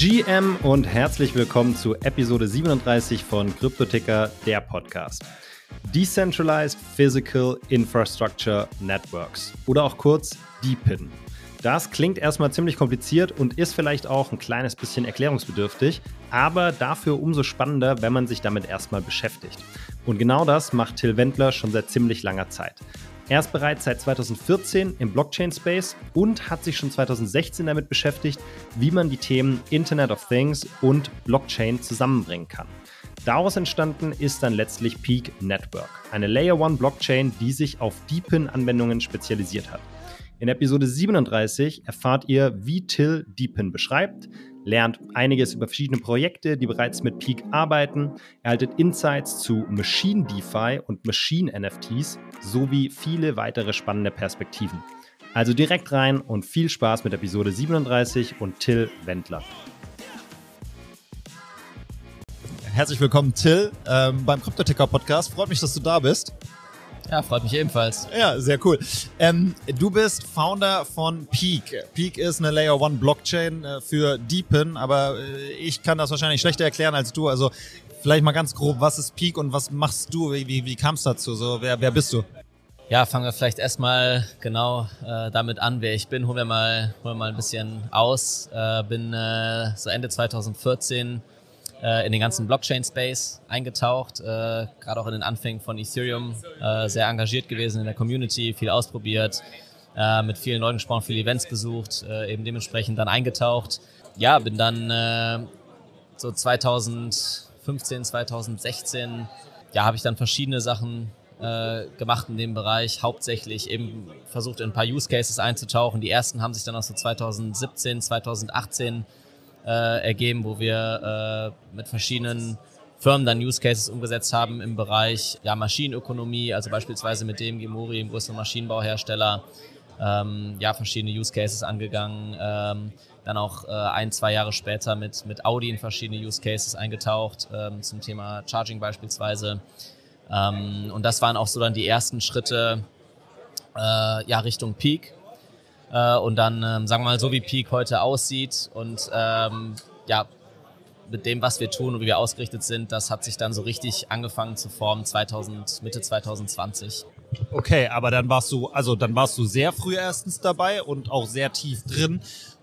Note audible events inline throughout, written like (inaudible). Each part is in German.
GM und herzlich willkommen zu Episode 37 von Kryptoticker, der Podcast. Decentralized Physical Infrastructure Networks oder auch kurz DePIN. Das klingt erstmal ziemlich kompliziert und ist vielleicht auch ein kleines bisschen erklärungsbedürftig, aber dafür umso spannender, wenn man sich damit erstmal beschäftigt. Und genau das macht Till Wendler schon seit ziemlich langer Zeit. Er ist bereits seit 2014 im Blockchain-Space und hat sich schon 2016 damit beschäftigt, wie man die Themen Internet of Things und Blockchain zusammenbringen kann. Daraus entstanden ist dann letztlich Peak Network, eine Layer 1 Blockchain, die sich auf Deepin-Anwendungen spezialisiert hat. In Episode 37 erfahrt ihr, wie Till Deepin beschreibt, lernt einiges über verschiedene Projekte, die bereits mit Peak arbeiten, erhaltet Insights zu Machine DeFi und Machine NFTs sowie viele weitere spannende Perspektiven. Also direkt rein und viel Spaß mit Episode 37 und Till Wendler. Herzlich willkommen, Till, ähm, beim Kryptoticker Podcast. Freut mich, dass du da bist. Ja, freut mich ebenfalls. Ja, sehr cool. Ähm, du bist Founder von Peak. Peak ist eine Layer One Blockchain äh, für Deepin, aber äh, ich kann das wahrscheinlich schlechter erklären als du. Also vielleicht mal ganz grob, was ist Peak und was machst du? Wie, wie, wie kam es dazu? So, wer, wer bist du? Ja, fangen wir vielleicht erstmal genau äh, damit an, wer ich bin. Holen wir mal, holen wir mal ein bisschen aus. Äh, bin äh, so Ende 2014 äh, in den ganzen Blockchain-Space eingetaucht, äh, gerade auch in den Anfängen von Ethereum, äh, sehr engagiert gewesen in der Community, viel ausprobiert, äh, mit vielen Leuten gesprochen, viele Events besucht, äh, eben dementsprechend dann eingetaucht. Ja, bin dann äh, so 2015, 2016, ja, habe ich dann verschiedene Sachen gemacht in dem Bereich, hauptsächlich eben versucht in ein paar Use Cases einzutauchen. Die ersten haben sich dann auch so 2017, 2018 äh, ergeben, wo wir äh, mit verschiedenen Firmen dann Use Cases umgesetzt haben im Bereich ja, Maschinenökonomie, also beispielsweise mit dem Gimori, dem größten Maschinenbauhersteller, ähm, ja, verschiedene Use Cases angegangen. Ähm, dann auch äh, ein, zwei Jahre später mit, mit Audi in verschiedene Use Cases eingetaucht, ähm, zum Thema Charging beispielsweise. Ähm, und das waren auch so dann die ersten Schritte äh, ja, Richtung Peak. Äh, und dann, ähm, sagen wir mal, so wie Peak heute aussieht und ähm, ja, mit dem, was wir tun und wie wir ausgerichtet sind, das hat sich dann so richtig angefangen zu formen 2000, Mitte 2020. Okay, aber dann warst du, also dann warst du sehr früh erstens dabei und auch sehr tief drin.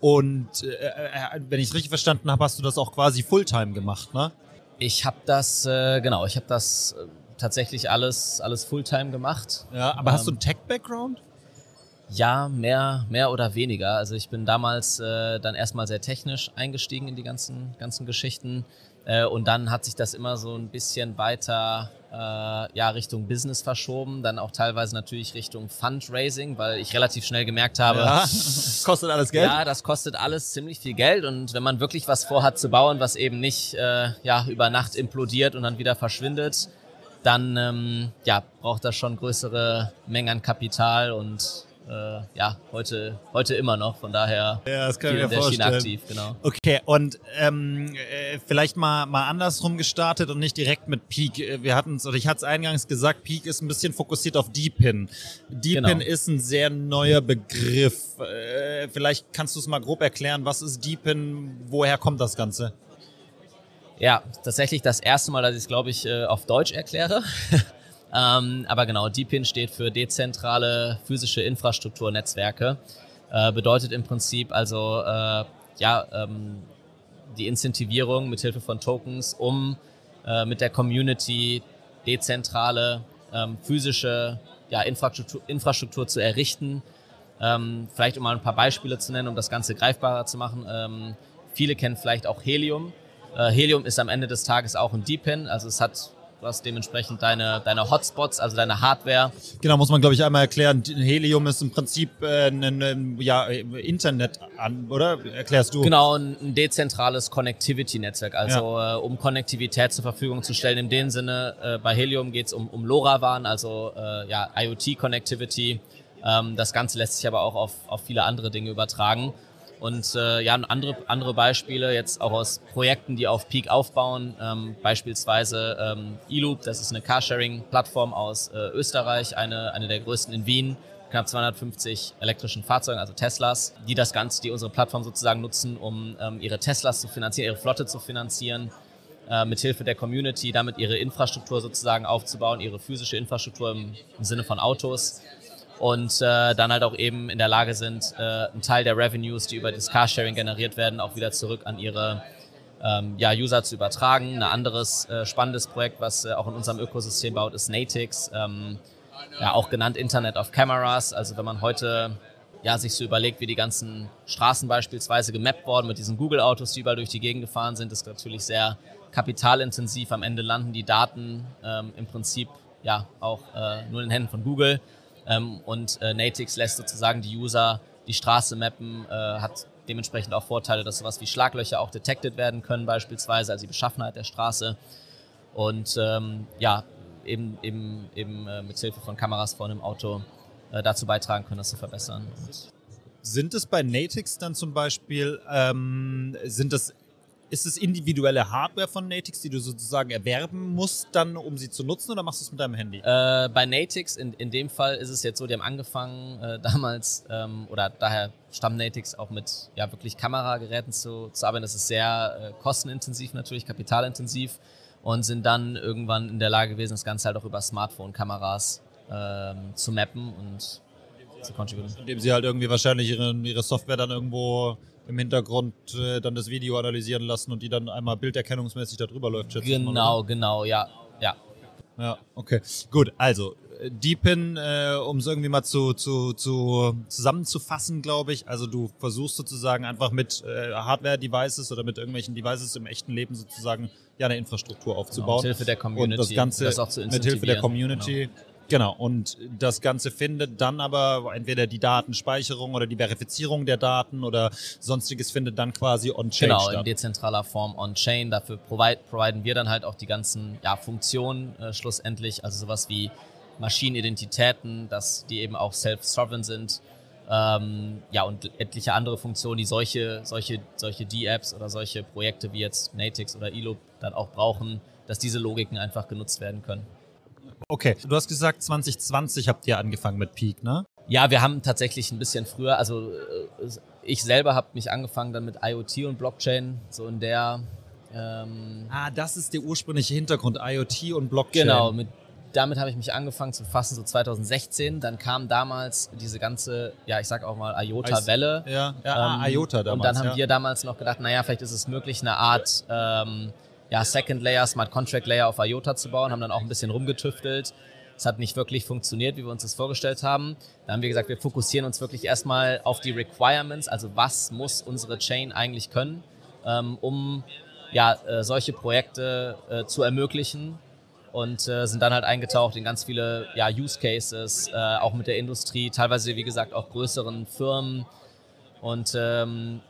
Und äh, äh wenn ich es richtig verstanden habe, hast du das auch quasi Fulltime gemacht, ne? Ich habe das, äh, genau, ich habe das äh, tatsächlich alles, alles Fulltime gemacht. Ja, aber ähm, hast du einen Tech-Background? Ja, mehr, mehr oder weniger. Also ich bin damals äh, dann erstmal sehr technisch eingestiegen in die ganzen, ganzen Geschichten. Äh, und dann hat sich das immer so ein bisschen weiter äh, ja, Richtung Business verschoben, dann auch teilweise natürlich Richtung Fundraising, weil ich relativ schnell gemerkt habe, ja, (laughs) kostet alles Geld. Ja, das kostet alles ziemlich viel Geld und wenn man wirklich was vorhat zu bauen, was eben nicht äh, ja, über Nacht implodiert und dann wieder verschwindet, dann ähm, ja, braucht das schon größere Mengen an Kapital und ja, heute, heute immer noch. Von daher ja, das kann ich mir vorstellen. aktiv, genau. Okay, und ähm, äh, vielleicht mal, mal andersrum gestartet und nicht direkt mit Peak. Äh, wir hatten es, oder ich hatte es eingangs gesagt, Peak ist ein bisschen fokussiert auf Deepin. Deepin genau. ist ein sehr neuer Begriff. Äh, vielleicht kannst du es mal grob erklären, was ist Deepin, woher kommt das Ganze? Ja, tatsächlich das erste Mal, dass ich es, glaube ich, äh, auf Deutsch erkläre. (laughs) Ähm, aber genau, DePIN steht für dezentrale physische Infrastrukturnetzwerke. Äh, bedeutet im Prinzip also äh, ja ähm, die Incentivierung mit Hilfe von Tokens, um äh, mit der Community dezentrale ähm, physische ja, Infrastruktur, Infrastruktur zu errichten. Ähm, vielleicht um mal ein paar Beispiele zu nennen, um das Ganze greifbarer zu machen. Ähm, viele kennen vielleicht auch Helium. Äh, Helium ist am Ende des Tages auch ein DePIN, also es hat Du hast dementsprechend deine, deine Hotspots, also deine Hardware. Genau, muss man glaube ich einmal erklären. Helium ist im Prinzip äh, ein, ein ja, Internet an, oder? Erklärst du? Genau, ein dezentrales Connectivity-Netzwerk. Also ja. äh, um Konnektivität zur Verfügung zu stellen. In dem Sinne, äh, bei Helium geht es um, um LoRaWAN, also äh, ja, IoT-Connectivity. Ähm, das Ganze lässt sich aber auch auf, auf viele andere Dinge übertragen. Und äh, ja, andere, andere Beispiele jetzt auch aus Projekten, die auf Peak aufbauen, ähm, beispielsweise ähm, eLoop, das ist eine Carsharing-Plattform aus äh, Österreich, eine, eine der größten in Wien, knapp 250 elektrischen Fahrzeugen, also Teslas, die das Ganze, die unsere Plattform sozusagen nutzen, um ähm, ihre Teslas zu finanzieren, ihre Flotte zu finanzieren, äh, mithilfe der Community, damit ihre Infrastruktur sozusagen aufzubauen, ihre physische Infrastruktur im, im Sinne von Autos und äh, dann halt auch eben in der Lage sind, äh, einen Teil der Revenues, die über das Carsharing generiert werden, auch wieder zurück an ihre ähm, ja, User zu übertragen. Ein anderes äh, spannendes Projekt, was äh, auch in unserem Ökosystem baut, ist Natix, ähm, ja, auch genannt Internet of Cameras. Also wenn man heute ja, sich so überlegt, wie die ganzen Straßen beispielsweise gemappt worden mit diesen Google-Autos, die überall durch die Gegend gefahren sind, ist natürlich sehr kapitalintensiv. Am Ende landen die Daten ähm, im Prinzip ja auch äh, nur in den Händen von Google. Ähm, und äh, Natix lässt sozusagen die User die Straße mappen, äh, hat dementsprechend auch Vorteile, dass sowas wie Schlaglöcher auch detected werden können, beispielsweise, also die Beschaffenheit der Straße. Und ähm, ja, eben, eben, eben äh, mit Hilfe von Kameras vor einem Auto äh, dazu beitragen können, das zu verbessern. Und sind es bei Natix dann zum Beispiel, ähm, sind das ist es individuelle Hardware von Natix, die du sozusagen erwerben musst, dann, um sie zu nutzen, oder machst du es mit deinem Handy? Äh, bei Natix, in, in dem Fall ist es jetzt so, die haben angefangen äh, (laughs) damals, ähm, oder daher stammt Natix auch mit ja, wirklich Kamerageräten zu, zu arbeiten. Das ist sehr äh, kostenintensiv natürlich, kapitalintensiv und sind dann irgendwann in der Lage gewesen, das Ganze halt auch über Smartphone-Kameras ähm, zu mappen und zu konfigurieren. Indem sie halt irgendwie wahrscheinlich ihre, ihre Software dann irgendwo im Hintergrund äh, dann das Video analysieren lassen und die dann einmal bilderkennungsmäßig darüber läuft. Genau, genau, ja, ja. Ja, okay. Gut, also äh, Deepin, äh, um es irgendwie mal zu, zu, zu zusammenzufassen, glaube ich. Also du versuchst sozusagen einfach mit äh, Hardware-Devices oder mit irgendwelchen Devices im echten Leben sozusagen ja eine Infrastruktur aufzubauen. Genau, mit Hilfe der Community. Und das Ganze das mit Hilfe der Community. Genau. Genau, und das Ganze findet dann aber entweder die Datenspeicherung oder die Verifizierung der Daten oder sonstiges findet dann quasi on-chain genau, statt. Genau, in dezentraler Form on-chain. Dafür provide, providen wir dann halt auch die ganzen ja, Funktionen äh, schlussendlich, also sowas wie Maschinenidentitäten, dass die eben auch self-sovereign sind. Ähm, ja, und etliche andere Funktionen, die solche, solche, solche D-Apps oder solche Projekte wie jetzt Natix oder Eloop dann auch brauchen, dass diese Logiken einfach genutzt werden können. Okay, du hast gesagt, 2020 habt ihr angefangen mit Peak, ne? Ja, wir haben tatsächlich ein bisschen früher, also äh, ich selber habe mich angefangen dann mit IoT und Blockchain, so in der... Ähm, ah, das ist der ursprüngliche Hintergrund, IoT und Blockchain. Genau, mit, damit habe ich mich angefangen zu befassen, so 2016. Dann kam damals diese ganze, ja, ich sag auch mal IOTA-Welle. Ja, ja ah, ähm, IOTA damals. Und dann haben ja. wir damals noch gedacht, naja, vielleicht ist es möglich, eine Art... Ähm, ja, Second Layer, Smart Contract Layer auf IOTA zu bauen, haben dann auch ein bisschen rumgetüftelt. Es hat nicht wirklich funktioniert, wie wir uns das vorgestellt haben. Da haben wir gesagt, wir fokussieren uns wirklich erstmal auf die Requirements, also was muss unsere Chain eigentlich können, ähm, um ja, äh, solche Projekte äh, zu ermöglichen und äh, sind dann halt eingetaucht in ganz viele ja, Use Cases, auch mit der Industrie, teilweise wie gesagt auch größeren Firmen und ähm,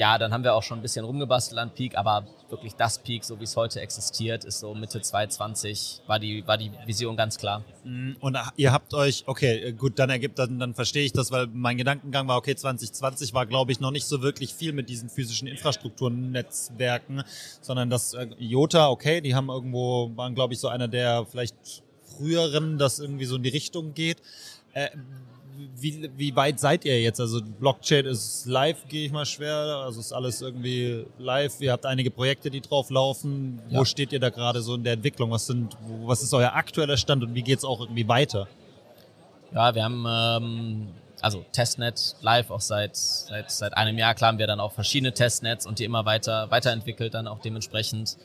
ja, dann haben wir auch schon ein bisschen rumgebastelt an Peak, aber wirklich das Peak, so wie es heute existiert, ist so Mitte 2020, war die, war die Vision ganz klar. Mhm. Und ihr habt euch, okay, gut, dann ergibt, dann, dann verstehe ich das, weil mein Gedankengang war, okay, 2020 war, glaube ich, noch nicht so wirklich viel mit diesen physischen Infrastrukturnetzwerken, sondern das äh, IOTA, okay, die haben irgendwo, waren, glaube ich, so einer der vielleicht früheren, das irgendwie so in die Richtung geht. Äh, wie, wie weit seid ihr jetzt? Also Blockchain ist live, gehe ich mal schwer. Also ist alles irgendwie live. Ihr habt einige Projekte, die drauf laufen. Ja. Wo steht ihr da gerade so in der Entwicklung? Was sind, was ist euer aktueller Stand und wie geht es auch irgendwie weiter? Ja, wir haben ähm, also Testnet live auch seit, seit, seit einem Jahr. Klar haben wir dann auch verschiedene Testnets und die immer weiter weiterentwickelt dann auch dementsprechend.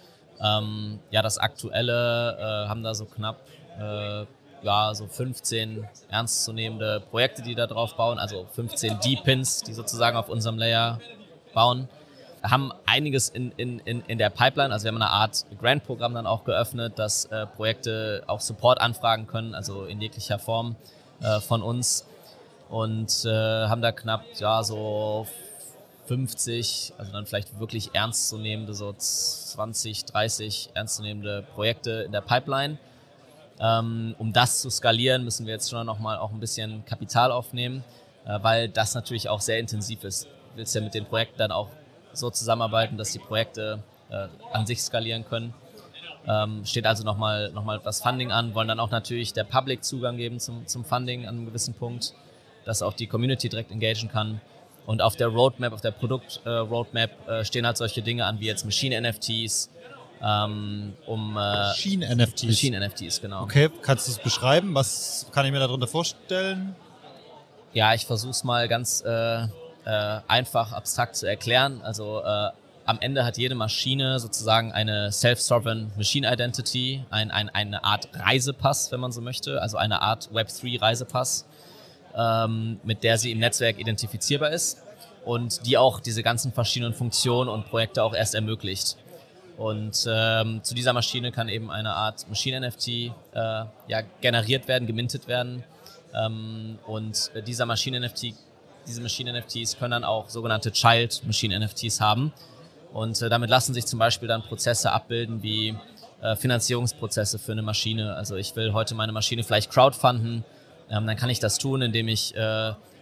Ähm, ja, das aktuelle äh, haben da so knapp äh, ja, so 15 ernstzunehmende Projekte, die da drauf bauen, also 15 D-Pins, die sozusagen auf unserem Layer bauen. Wir haben einiges in, in, in, in der Pipeline, also wir haben eine Art Grant-Programm dann auch geöffnet, dass äh, Projekte auch Support anfragen können, also in jeglicher Form äh, von uns. Und äh, haben da knapp ja, so 50, also dann vielleicht wirklich ernstzunehmende, so 20, 30 ernstzunehmende Projekte in der Pipeline. Ähm, um das zu skalieren, müssen wir jetzt schon nochmal auch ein bisschen Kapital aufnehmen, äh, weil das natürlich auch sehr intensiv ist. Du willst ja mit den Projekten dann auch so zusammenarbeiten, dass die Projekte äh, an sich skalieren können. Ähm, steht also nochmal noch mal das Funding an, wollen dann auch natürlich der Public Zugang geben zum, zum Funding an einem gewissen Punkt. dass auch die Community direkt engagieren kann. Und auf der Roadmap, auf der Produkt-Roadmap äh, stehen halt solche Dinge an wie jetzt Machine-NFTs, um äh, Machine-NFTs. Machine-NFTs, genau. Okay, kannst du es beschreiben? Was kann ich mir darunter vorstellen? Ja, ich versuche es mal ganz äh, äh, einfach, abstrakt zu erklären. Also äh, am Ende hat jede Maschine sozusagen eine Self-Sovereign Machine Identity, ein, ein, eine Art Reisepass, wenn man so möchte, also eine Art Web3 Reisepass, ähm, mit der sie im Netzwerk identifizierbar ist und die auch diese ganzen verschiedenen Funktionen und Projekte auch erst ermöglicht. Und ähm, zu dieser Maschine kann eben eine Art Machine-NFT äh, ja, generiert werden, gemintet werden. Ähm, und dieser Maschine-NFT, diese Machine-NFTs können dann auch sogenannte Child Machine-NFTs haben. Und äh, damit lassen sich zum Beispiel dann Prozesse abbilden wie äh, Finanzierungsprozesse für eine Maschine. Also ich will heute meine Maschine vielleicht crowdfunden, ähm, dann kann ich das tun, indem ich äh,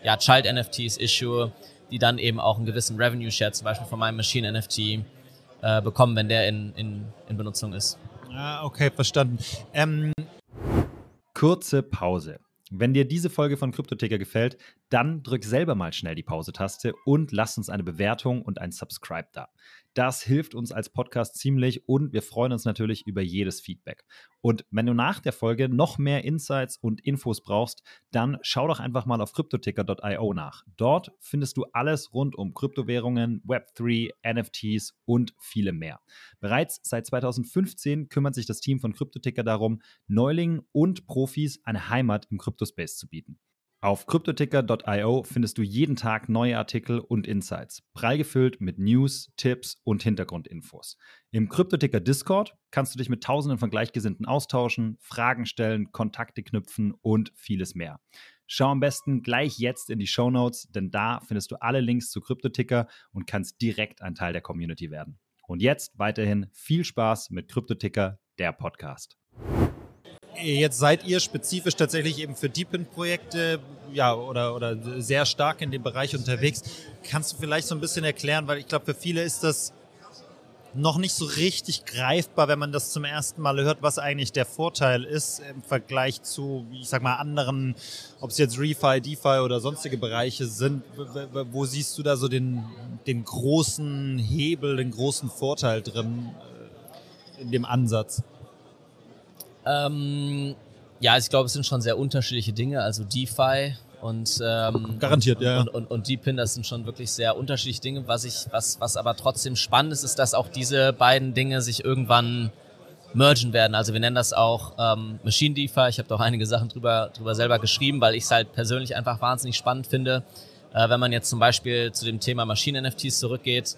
ja, Child-NFTs issue, die dann eben auch einen gewissen Revenue-Share zum Beispiel von meinem Machine-NFT äh, bekommen, wenn der in, in, in Benutzung ist. Ah, okay, verstanden. Ähm Kurze Pause. Wenn dir diese Folge von Kryptoticker gefällt, dann drück selber mal schnell die Pause-Taste und lass uns eine Bewertung und ein Subscribe da. Das hilft uns als Podcast ziemlich und wir freuen uns natürlich über jedes Feedback. Und wenn du nach der Folge noch mehr Insights und Infos brauchst, dann schau doch einfach mal auf cryptoticker.io nach. Dort findest du alles rund um Kryptowährungen, Web3, NFTs und viele mehr. Bereits seit 2015 kümmert sich das Team von Cryptoticker darum, Neulingen und Profis eine Heimat im Kryptospace zu bieten. Auf cryptoticker.io findest du jeden Tag neue Artikel und Insights, prall gefüllt mit News, Tipps und Hintergrundinfos. Im Cryptoticker Discord kannst du dich mit Tausenden von Gleichgesinnten austauschen, Fragen stellen, Kontakte knüpfen und vieles mehr. Schau am besten gleich jetzt in die Show Notes, denn da findest du alle Links zu Cryptoticker und kannst direkt ein Teil der Community werden. Und jetzt weiterhin viel Spaß mit Cryptoticker, der Podcast. Jetzt seid ihr spezifisch tatsächlich eben für Deepin-Projekte ja, oder, oder sehr stark in dem Bereich unterwegs. Kannst du vielleicht so ein bisschen erklären, weil ich glaube, für viele ist das noch nicht so richtig greifbar, wenn man das zum ersten Mal hört, was eigentlich der Vorteil ist im Vergleich zu, ich sag mal, anderen, ob es jetzt Refi, DeFi oder sonstige Bereiche sind. Wo siehst du da so den, den großen Hebel, den großen Vorteil drin äh, in dem Ansatz? Ähm, ja, ich glaube, es sind schon sehr unterschiedliche Dinge. Also DeFi und ähm, garantiert, und, ja. Und, und, und Deepin, das sind schon wirklich sehr unterschiedliche Dinge. Was ich, was, was aber trotzdem spannend ist, ist, dass auch diese beiden Dinge sich irgendwann mergen werden. Also wir nennen das auch ähm, Machine DeFi. Ich habe da auch einige Sachen drüber, drüber selber geschrieben, weil ich es halt persönlich einfach wahnsinnig spannend finde. Äh, wenn man jetzt zum Beispiel zu dem Thema Maschinen-NFTs zurückgeht,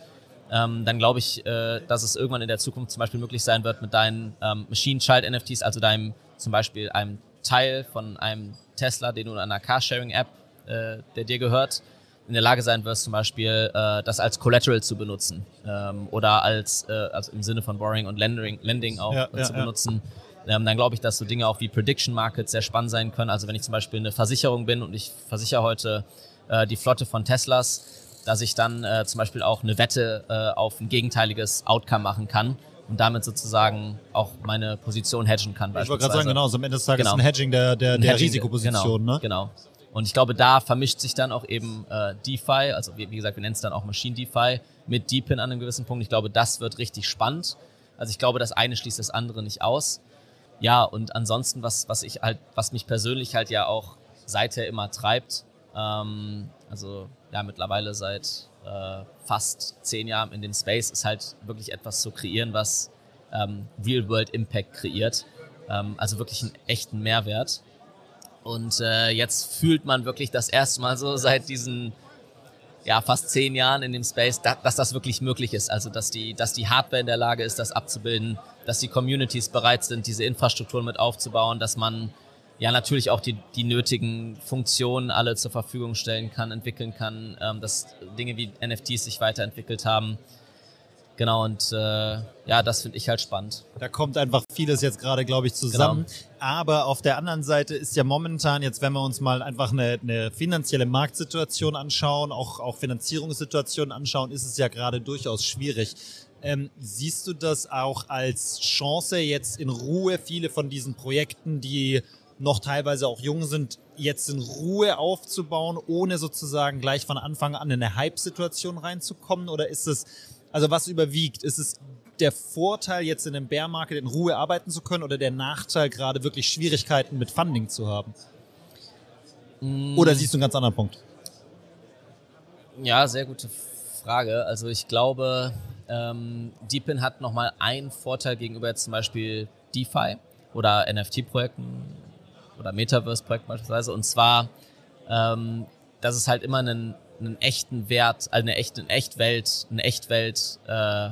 ähm, dann glaube ich, äh, dass es irgendwann in der Zukunft zum Beispiel möglich sein wird mit deinen ähm, Machine Child NFTs, also deinem zum Beispiel einem Teil von einem Tesla, den du in einer Carsharing-App, äh, der dir gehört, in der Lage sein wirst, zum Beispiel äh, das als Collateral zu benutzen ähm, oder als äh, also im Sinne von Borrowing und Lending, Lending auch ja, äh, ja, zu benutzen. Ja. Ähm, dann glaube ich, dass so Dinge auch wie Prediction Markets sehr spannend sein können. Also wenn ich zum Beispiel eine Versicherung bin und ich versichere heute äh, die Flotte von Teslas, dass ich dann äh, zum Beispiel auch eine Wette äh, auf ein gegenteiliges Outcome machen kann und damit sozusagen auch meine Position hedgen kann. Ich wollte gerade sagen, genau, so am Ende des Tages genau. ein Hedging der, der, der Hedging, Risikoposition. Genau, ne? genau. Und ich glaube, da vermischt sich dann auch eben äh, DeFi, also wie, wie gesagt, wir nennen es dann auch Machine DeFi, mit Deepin an einem gewissen Punkt. Ich glaube, das wird richtig spannend. Also ich glaube, das eine schließt das andere nicht aus. Ja, und ansonsten, was, was ich halt, was mich persönlich halt ja auch seither immer treibt, ähm, also ja, mittlerweile seit äh, fast zehn Jahren in dem Space, ist halt wirklich etwas zu kreieren, was ähm, Real-World-Impact kreiert. Ähm, also wirklich einen echten Mehrwert. Und äh, jetzt fühlt man wirklich das erste Mal so seit diesen ja, fast zehn Jahren in dem Space, da, dass das wirklich möglich ist. Also dass die, dass die Hardware in der Lage ist, das abzubilden, dass die Communities bereit sind, diese Infrastrukturen mit aufzubauen, dass man ja natürlich auch die, die nötigen Funktionen alle zur Verfügung stellen kann, entwickeln kann, ähm, dass Dinge wie NFTs sich weiterentwickelt haben. Genau, und äh, ja, das finde ich halt spannend. Da kommt einfach vieles jetzt gerade, glaube ich, zusammen. Genau. Aber auf der anderen Seite ist ja momentan, jetzt wenn wir uns mal einfach eine, eine finanzielle Marktsituation anschauen, auch, auch Finanzierungssituationen anschauen, ist es ja gerade durchaus schwierig. Ähm, siehst du das auch als Chance, jetzt in Ruhe viele von diesen Projekten, die noch teilweise auch jung sind, jetzt in Ruhe aufzubauen, ohne sozusagen gleich von Anfang an in eine Hype-Situation reinzukommen? Oder ist es, also was überwiegt? Ist es der Vorteil, jetzt in einem Bear Market in Ruhe arbeiten zu können oder der Nachteil, gerade wirklich Schwierigkeiten mit Funding zu haben? Mm. Oder siehst du einen ganz anderen Punkt? Ja, sehr gute Frage. Also ich glaube, ähm, Deepin hat nochmal einen Vorteil gegenüber jetzt zum Beispiel DeFi oder NFT-Projekten oder Metaverse-Projekten beispielsweise. Und zwar, ähm, dass es halt immer einen, einen echten Wert, also eine echte Echtwelt, eine Echtwelt äh,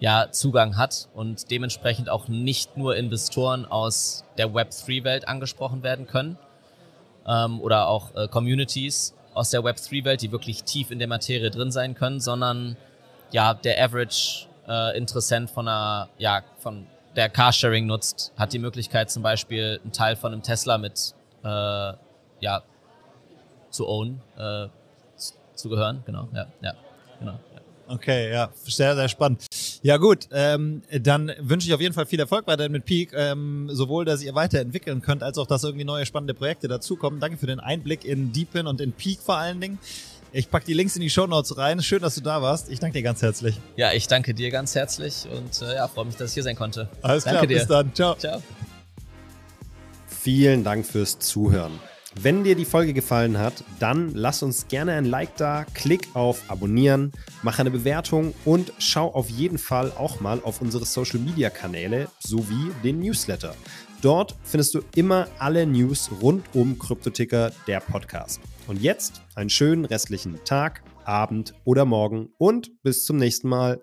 ja, Zugang hat und dementsprechend auch nicht nur Investoren aus der Web3-Welt angesprochen werden können ähm, oder auch äh, Communities aus der Web3-Welt, die wirklich tief in der Materie drin sein können, sondern ja, der Average äh, Interessent von einer, ja, von der Carsharing nutzt, hat die Möglichkeit zum Beispiel einen Teil von einem Tesla mit äh, ja, zu own, äh, zu gehören. Genau, ja, ja, genau. Okay, ja, sehr, sehr spannend. Ja gut, ähm, dann wünsche ich auf jeden Fall viel Erfolg weiterhin mit Peak, ähm, sowohl, dass ihr weiterentwickeln könnt, als auch, dass irgendwie neue spannende Projekte dazukommen. Danke für den Einblick in Deepin und in Peak vor allen Dingen. Ich pack die Links in die Show Notes rein. Schön, dass du da warst. Ich danke dir ganz herzlich. Ja, ich danke dir ganz herzlich und äh, ja, freue mich, dass ich hier sein konnte. Alles danke klar, dir. bis dann. Ciao. Ciao. Vielen Dank fürs Zuhören. Wenn dir die Folge gefallen hat, dann lass uns gerne ein Like da, klick auf Abonnieren, mach eine Bewertung und schau auf jeden Fall auch mal auf unsere Social Media Kanäle sowie den Newsletter. Dort findest du immer alle News rund um Kryptoticker, der Podcast. Und jetzt einen schönen restlichen Tag, Abend oder Morgen und bis zum nächsten Mal.